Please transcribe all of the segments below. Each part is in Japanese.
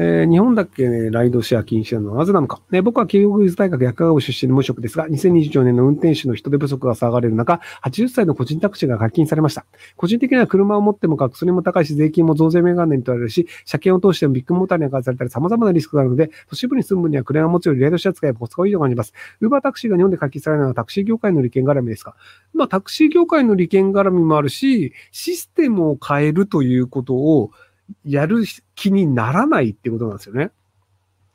えー、日本だけ、ね、ライドシェア禁止なのはなぜなのか。ね、僕は慶応義塾大学薬科学出身の無職ですが、2024年の運転手の人手不足が騒がれる中、80歳の個人タクシーが解禁されました。個人的には車を持ってもガソリンも高いし、税金も増税メガネに取られるし、車検を通してもビッグモーターに明かされたり様々なリスクがあるので、都市部に住む分には車を持つよりライドシェア使えばコスがいいと感じます。ウーバータクシーが日本で解禁されるのはタクシー業界の利権絡みですか？まあ、タクシー業界の利権絡みもあるし、システムを変えるということをやる気にならないってことなんですよね。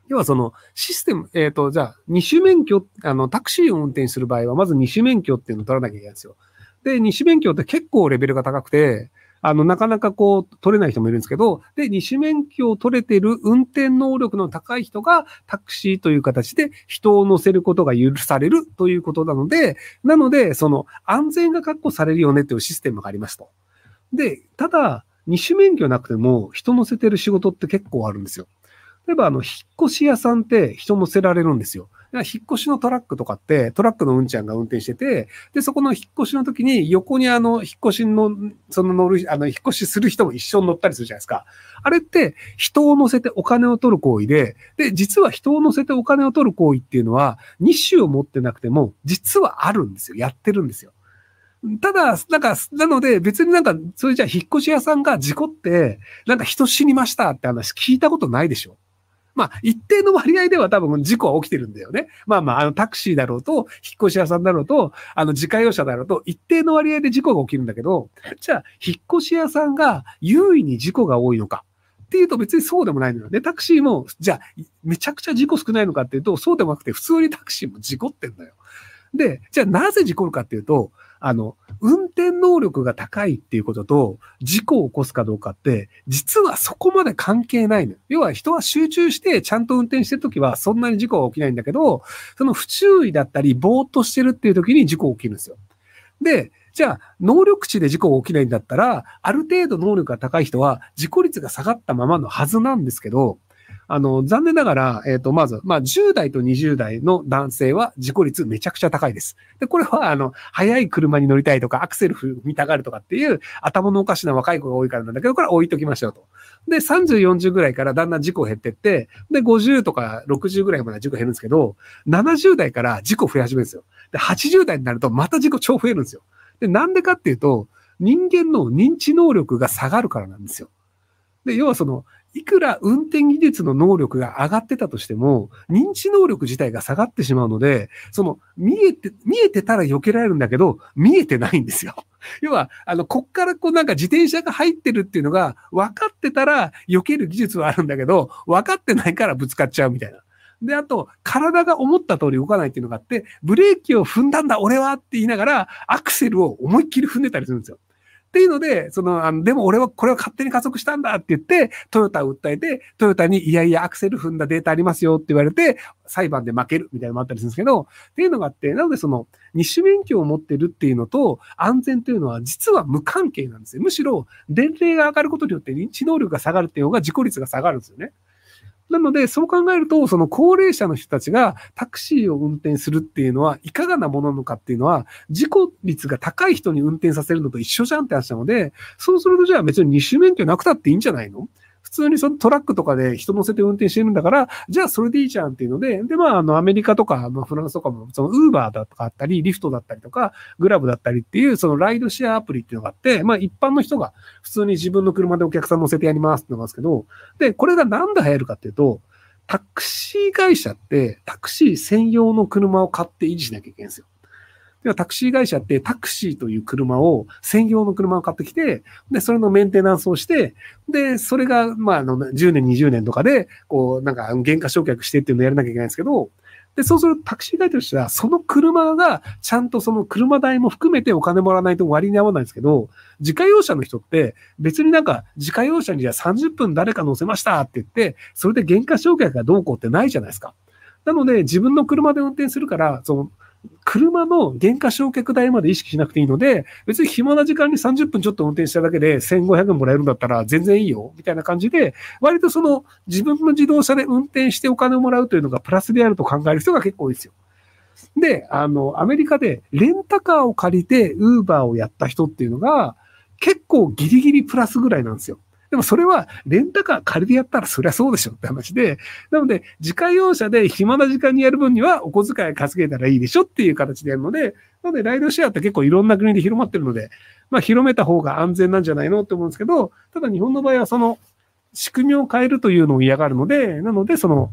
要はそのシステム、えっ、ー、と、じゃあ、二種免許、あの、タクシーを運転する場合は、まず二種免許っていうのを取らなきゃいけないんですよ。で、二種免許って結構レベルが高くて、あの、なかなかこう、取れない人もいるんですけど、で、二種免許を取れてる運転能力の高い人がタクシーという形で人を乗せることが許されるということなので、なので、その安全が確保されるよねというシステムがありますと。で、ただ、二種免許なくても人乗せてる仕事って結構あるんですよ。例えば、あの、引っ越し屋さんって人乗せられるんですよ。引っ越しのトラックとかって、トラックのうんちゃんが運転してて、で、そこの引っ越しの時に横にあの、引っ越しの、その乗る、あの、引っ越しする人も一緒に乗ったりするじゃないですか。あれって人を乗せてお金を取る行為で、で、実は人を乗せてお金を取る行為っていうのは、2種を持ってなくても、実はあるんですよ。やってるんですよ。ただ、なんか、なので別になんか、それじゃあ引っ越し屋さんが事故って、なんか人死にましたって話聞いたことないでしょ。まあ、一定の割合では多分事故は起きてるんだよね。まあまあ、あの、タクシーだろうと、引っ越し屋さんだろうと、あの、自家用車だろうと、一定の割合で事故が起きるんだけど、じゃあ、引っ越し屋さんが優位に事故が多いのか。っていうと別にそうでもないのよね。タクシーも、じゃあ、めちゃくちゃ事故少ないのかっていうと、そうでもなくて、普通にタクシーも事故ってんだよ。で、じゃあなぜ事故るかっていうと、あの、運転能力が高いっていうことと、事故を起こすかどうかって、実はそこまで関係ないの。要は人は集中してちゃんと運転してるときはそんなに事故は起きないんだけど、その不注意だったり、ぼーっとしてるっていうときに事故起きるんですよ。で、じゃあ、能力値で事故が起きないんだったら、ある程度能力が高い人は事故率が下がったままのはずなんですけど、あの、残念ながら、えっ、ー、と、まず、まあ、10代と20代の男性は事故率めちゃくちゃ高いです。で、これは、あの、速い車に乗りたいとか、アクセル踏みたがるとかっていう頭のおかしな若い子が多いからなんだけど、これは置いときましょうと。で、30、40ぐらいからだんだん事故減ってって、で、50とか60ぐらいまで事故減るんですけど、70代から事故増え始めるんですよ。で、80代になるとまた事故超増えるんですよ。で、なんでかっていうと、人間の認知能力が下がるからなんですよ。で、要はその、いくら運転技術の能力が上がってたとしても、認知能力自体が下がってしまうので、その、見えて、見えてたら避けられるんだけど、見えてないんですよ。要は、あの、こっからこうなんか自転車が入ってるっていうのが、分かってたら避ける技術はあるんだけど、分かってないからぶつかっちゃうみたいな。で、あと、体が思った通り動かないっていうのがあって、ブレーキを踏んだんだ、俺はって言いながら、アクセルを思いっきり踏んでたりするんですよ。っていうので、その、あの、でも俺はこれを勝手に加速したんだって言って、トヨタを訴えて、トヨタにいやいやアクセル踏んだデータありますよって言われて、裁判で負けるみたいなのもあったりするんですけど、っていうのがあって、なのでその、二種免許を持ってるっていうのと、安全というのは実は無関係なんですよ。むしろ、年齢が上がることによって認知能力が下がるっていうのが事故率が下がるんですよね。なので、そう考えると、その高齢者の人たちがタクシーを運転するっていうのは、いかがなものなのかっていうのは、事故率が高い人に運転させるのと一緒じゃんって話なので、そうするとじゃあ別に二種免許なくたっていいんじゃないの？通にそのトラックとかで人乗せて運転してるんだから、じゃあそれでいいじゃんっていうので、で、まあ、あの、アメリカとか、まあ、フランスとかも、その、ウーバーだとかあったり、リフトだったりとか、グラブだったりっていう、そのライドシェアアプリっていうのがあって、まあ、一般の人が普通に自分の車でお客さん乗せてやりますってのがあるんですけど、で、これがなんで流行るかっていうと、タクシー会社ってタクシー専用の車を買って維持しなきゃいけないんですよ。ではタクシー会社ってタクシーという車を、専用の車を買ってきて、で、それのメンテナンスをして、で、それが、まあ、あの、10年、20年とかで、こう、なんか、原価償却してっていうのをやらなきゃいけないんですけど、で、そうするとタクシー会社としては、その車がちゃんとその車代も含めてお金もらわないと割に合わないんですけど、自家用車の人って別になんか自家用車にじゃあ30分誰か乗せましたって言って、それで原価償却がどうこうってないじゃないですか。なので自分の車で運転するから、その車の原価償却代まで意識しなくていいので、別に暇な時間に30分ちょっと運転しただけで1500円もらえるんだったら全然いいよ、みたいな感じで、割とその自分の自動車で運転してお金をもらうというのがプラスであると考える人が結構多いですよ。で、あの、アメリカでレンタカーを借りてウーバーをやった人っていうのが結構ギリギリプラスぐらいなんですよ。でもそれはレンタカー借りてやったらそりゃそうでしょって話で、なので自家用車で暇な時間にやる分にはお小遣い稼げたらいいでしょっていう形でやるので、なのでライドシェアって結構いろんな国で広まってるので、まあ広めた方が安全なんじゃないのって思うんですけど、ただ日本の場合はその仕組みを変えるというのを嫌がるので、なのでその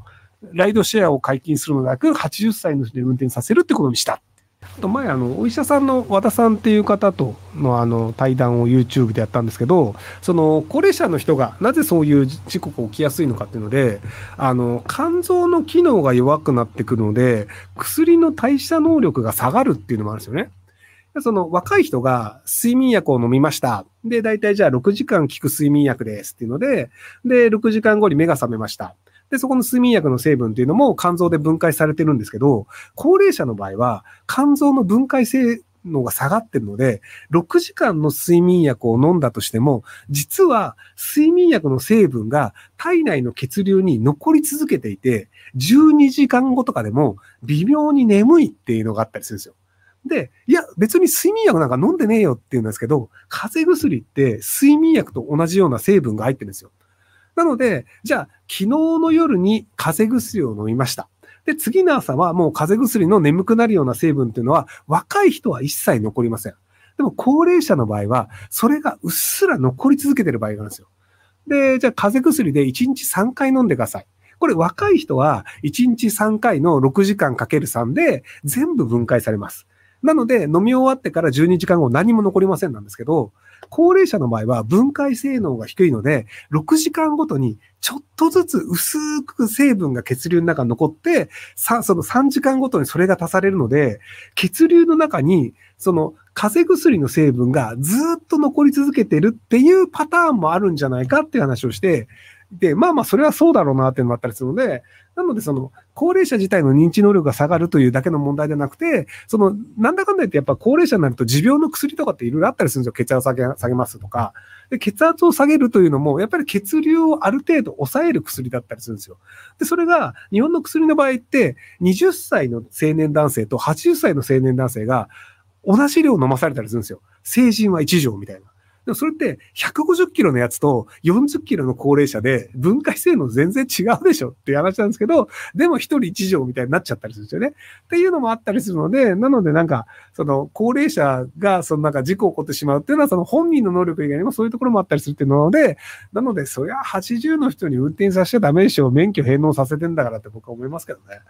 ライドシェアを解禁するのでなく、80歳の人で運転させるってことにした。と前あのお医者さんの和田さんっていう方とのあの対談を YouTube でやったんですけどその高齢者の人がなぜそういう事故が起きやすいのかっていうのであの肝臓の機能が弱くなってくるので薬の代謝能力が下がるっていうのもあるんですよね。その若い人が睡眠薬を飲みました。で、大体じゃあ6時間効く睡眠薬ですっていうので、で、6時間後に目が覚めました。で、そこの睡眠薬の成分っていうのも肝臓で分解されてるんですけど、高齢者の場合は肝臓の分解性能が下がってるので、6時間の睡眠薬を飲んだとしても、実は睡眠薬の成分が体内の血流に残り続けていて、12時間後とかでも微妙に眠いっていうのがあったりするんですよ。で、いや、別に睡眠薬なんか飲んでねえよって言うんですけど、風邪薬って睡眠薬と同じような成分が入ってるんですよ。なので、じゃあ、昨日の夜に風邪薬を飲みました。で、次の朝はもう風邪薬の眠くなるような成分っていうのは、若い人は一切残りません。でも高齢者の場合は、それがうっすら残り続けてる場合があるんですよ。で、じゃあ風邪薬で1日3回飲んでください。これ若い人は1日3回の6時間かける3で全部分解されます。なので飲み終わってから12時間後何も残りませんなんですけど、高齢者の場合は分解性能が低いので、6時間ごとにちょっとずつ薄く成分が血流の中に残って、さ、その3時間ごとにそれが足されるので、血流の中に、その風邪薬の成分がずっと残り続けてるっていうパターンもあるんじゃないかっていう話をして、で、まあまあ、それはそうだろうなっていうのもあったりするので、なので、その、高齢者自体の認知能力が下がるというだけの問題ではなくて、その、なんだかんだ言ってやっぱ高齢者になると持病の薬とかっていろいろあったりするんですよ。血圧を下げ下げますとか。で、血圧を下げるというのも、やっぱり血流をある程度抑える薬だったりするんですよ。で、それが、日本の薬の場合って、20歳の青年男性と80歳の青年男性が、同じ量飲まされたりするんですよ。成人は1錠みたいな。でもそれって150キロのやつと40キロの高齢者で分解性能全然違うでしょっていう話なんですけど、でも一人一錠みたいになっちゃったりするんですよね。っていうのもあったりするので、なのでなんか、その高齢者がそのなんか事故を起こってしまうっていうのはその本人の能力以外にもそういうところもあったりするっていうので、なのでそりゃ80の人に運転させちゃダメでしょ。免許返納させてんだからって僕は思いますけどね。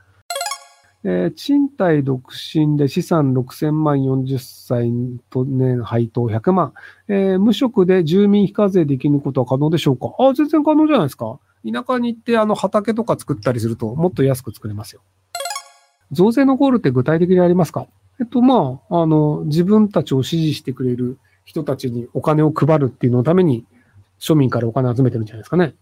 えー、賃貸独身で資産6000万40歳と年配当100万、えー、無職で住民非課税できることは可能でしょうか？あ、全然可能じゃないですか。田舎に行ってあの畑とか作ったりするともっと安く作れますよ。増税のゴールって具体的にありますか？えっと、まあ、あの、自分たちを支持してくれる人たちにお金を配るっていうのために庶民からお金集めてるんじゃないですかね。